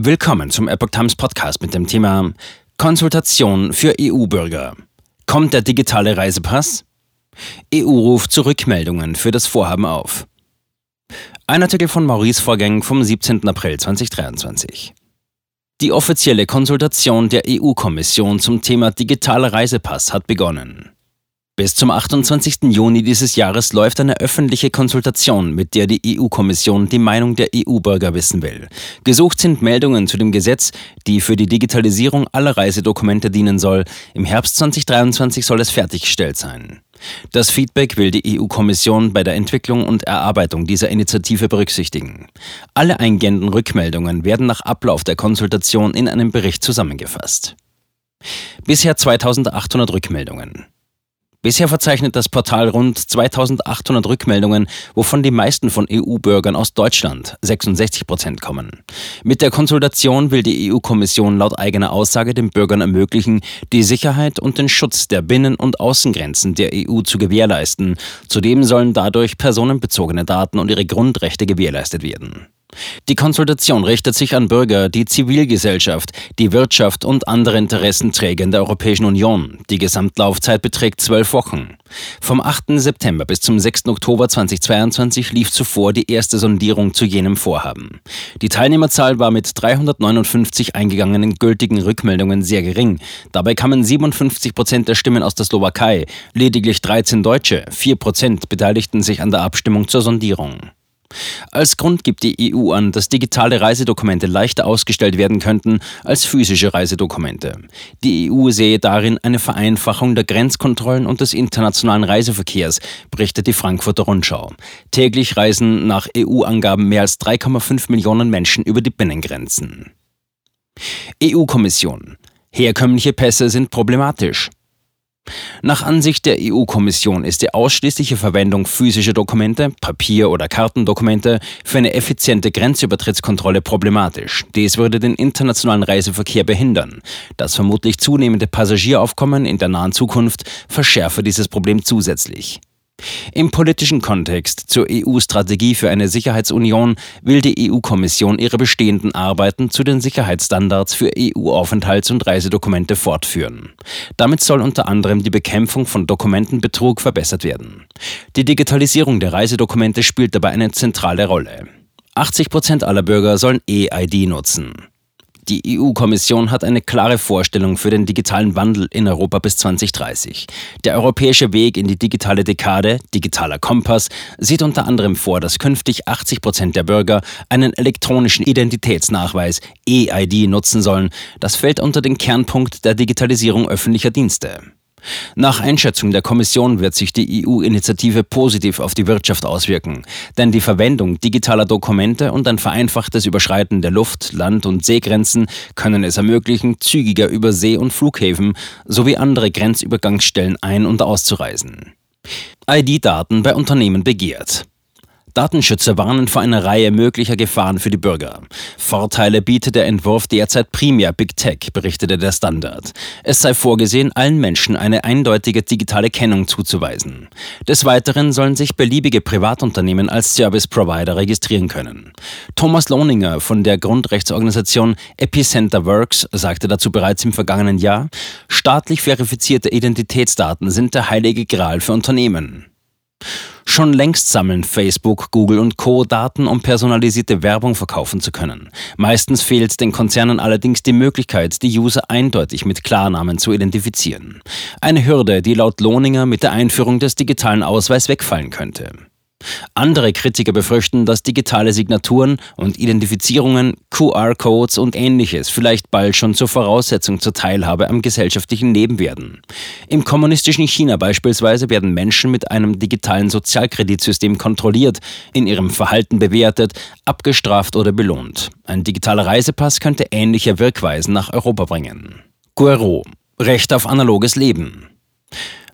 Willkommen zum Epoch Times Podcast mit dem Thema Konsultation für EU-Bürger. Kommt der digitale Reisepass? EU ruft zu Rückmeldungen für das Vorhaben auf. Ein Artikel von Maurice Vorgäng vom 17. April 2023. Die offizielle Konsultation der EU-Kommission zum Thema digitaler Reisepass hat begonnen. Bis zum 28. Juni dieses Jahres läuft eine öffentliche Konsultation, mit der die EU-Kommission die Meinung der EU-Bürger wissen will. Gesucht sind Meldungen zu dem Gesetz, die für die Digitalisierung aller Reisedokumente dienen soll. Im Herbst 2023 soll es fertiggestellt sein. Das Feedback will die EU-Kommission bei der Entwicklung und Erarbeitung dieser Initiative berücksichtigen. Alle eingehenden Rückmeldungen werden nach Ablauf der Konsultation in einem Bericht zusammengefasst. Bisher 2800 Rückmeldungen. Bisher verzeichnet das Portal rund 2800 Rückmeldungen, wovon die meisten von EU-Bürgern aus Deutschland, 66 Prozent, kommen. Mit der Konsultation will die EU-Kommission laut eigener Aussage den Bürgern ermöglichen, die Sicherheit und den Schutz der Binnen- und Außengrenzen der EU zu gewährleisten. Zudem sollen dadurch personenbezogene Daten und ihre Grundrechte gewährleistet werden. Die Konsultation richtet sich an Bürger, die Zivilgesellschaft, die Wirtschaft und andere Interessenträger in der Europäischen Union. Die Gesamtlaufzeit beträgt zwölf Wochen. Vom 8. September bis zum 6. Oktober 2022 lief zuvor die erste Sondierung zu jenem Vorhaben. Die Teilnehmerzahl war mit 359 eingegangenen gültigen Rückmeldungen sehr gering. Dabei kamen 57 Prozent der Stimmen aus der Slowakei, lediglich 13 Deutsche, 4 Prozent beteiligten sich an der Abstimmung zur Sondierung. Als Grund gibt die EU an, dass digitale Reisedokumente leichter ausgestellt werden könnten als physische Reisedokumente. Die EU sehe darin eine Vereinfachung der Grenzkontrollen und des internationalen Reiseverkehrs, berichtet die Frankfurter Rundschau. Täglich reisen nach EU-Angaben mehr als 3,5 Millionen Menschen über die Binnengrenzen. EU-Kommission. Herkömmliche Pässe sind problematisch. Nach Ansicht der EU-Kommission ist die ausschließliche Verwendung physischer Dokumente, Papier- oder Kartendokumente für eine effiziente Grenzübertrittskontrolle problematisch. Dies würde den internationalen Reiseverkehr behindern. Das vermutlich zunehmende Passagieraufkommen in der nahen Zukunft verschärfe dieses Problem zusätzlich. Im politischen Kontext zur EU-Strategie für eine Sicherheitsunion will die EU-Kommission ihre bestehenden Arbeiten zu den Sicherheitsstandards für EU-Aufenthalts- und Reisedokumente fortführen. Damit soll unter anderem die Bekämpfung von Dokumentenbetrug verbessert werden. Die Digitalisierung der Reisedokumente spielt dabei eine zentrale Rolle. 80 Prozent aller Bürger sollen E-ID nutzen. Die EU-Kommission hat eine klare Vorstellung für den digitalen Wandel in Europa bis 2030. Der europäische Weg in die digitale Dekade, digitaler Kompass, sieht unter anderem vor, dass künftig 80 Prozent der Bürger einen elektronischen Identitätsnachweis EID nutzen sollen. Das fällt unter den Kernpunkt der Digitalisierung öffentlicher Dienste. Nach Einschätzung der Kommission wird sich die EU-Initiative positiv auf die Wirtschaft auswirken, denn die Verwendung digitaler Dokumente und ein vereinfachtes Überschreiten der Luft-, Land- und Seegrenzen können es ermöglichen, zügiger über See- und Flughäfen sowie andere Grenzübergangsstellen ein- und auszureisen. ID-Daten bei Unternehmen begehrt. Datenschützer warnen vor einer Reihe möglicher Gefahren für die Bürger. Vorteile bietet der Entwurf derzeit primär Big Tech, berichtete der Standard. Es sei vorgesehen, allen Menschen eine eindeutige digitale Kennung zuzuweisen. Des Weiteren sollen sich beliebige Privatunternehmen als Service Provider registrieren können. Thomas Lohninger von der Grundrechtsorganisation Epicenter Works sagte dazu bereits im vergangenen Jahr, staatlich verifizierte Identitätsdaten sind der heilige Gral für Unternehmen. Schon längst sammeln Facebook, Google und Co. Daten, um personalisierte Werbung verkaufen zu können. Meistens fehlt den Konzernen allerdings die Möglichkeit, die User eindeutig mit Klarnamen zu identifizieren. Eine Hürde, die laut Lohninger mit der Einführung des digitalen Ausweis wegfallen könnte. Andere Kritiker befürchten, dass digitale Signaturen und Identifizierungen, QR-Codes und ähnliches vielleicht bald schon zur Voraussetzung zur Teilhabe am gesellschaftlichen Leben werden. Im kommunistischen China beispielsweise werden Menschen mit einem digitalen Sozialkreditsystem kontrolliert, in ihrem Verhalten bewertet, abgestraft oder belohnt. Ein digitaler Reisepass könnte ähnliche Wirkweisen nach Europa bringen. Guero Recht auf analoges Leben.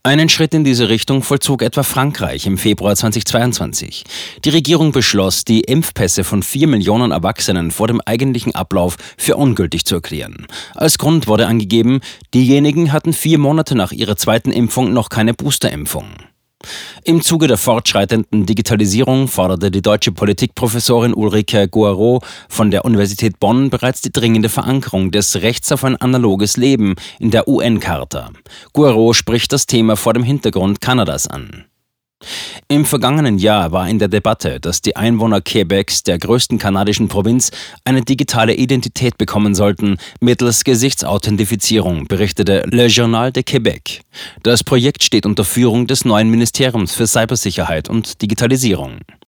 Einen Schritt in diese Richtung vollzog etwa Frankreich im Februar 2022. Die Regierung beschloss, die Impfpässe von vier Millionen Erwachsenen vor dem eigentlichen Ablauf für ungültig zu erklären. Als Grund wurde angegeben, diejenigen hatten vier Monate nach ihrer zweiten Impfung noch keine Boosterimpfung. Im Zuge der fortschreitenden Digitalisierung forderte die deutsche Politikprofessorin Ulrike Guaro von der Universität Bonn bereits die dringende Verankerung des Rechts auf ein analoges Leben in der UN-Charta. Guaro spricht das Thema vor dem Hintergrund Kanadas an. Im vergangenen Jahr war in der Debatte, dass die Einwohner Quebecs, der größten kanadischen Provinz, eine digitale Identität bekommen sollten, mittels Gesichtsauthentifizierung, berichtete Le Journal de Québec. Das Projekt steht unter Führung des neuen Ministeriums für Cybersicherheit und Digitalisierung.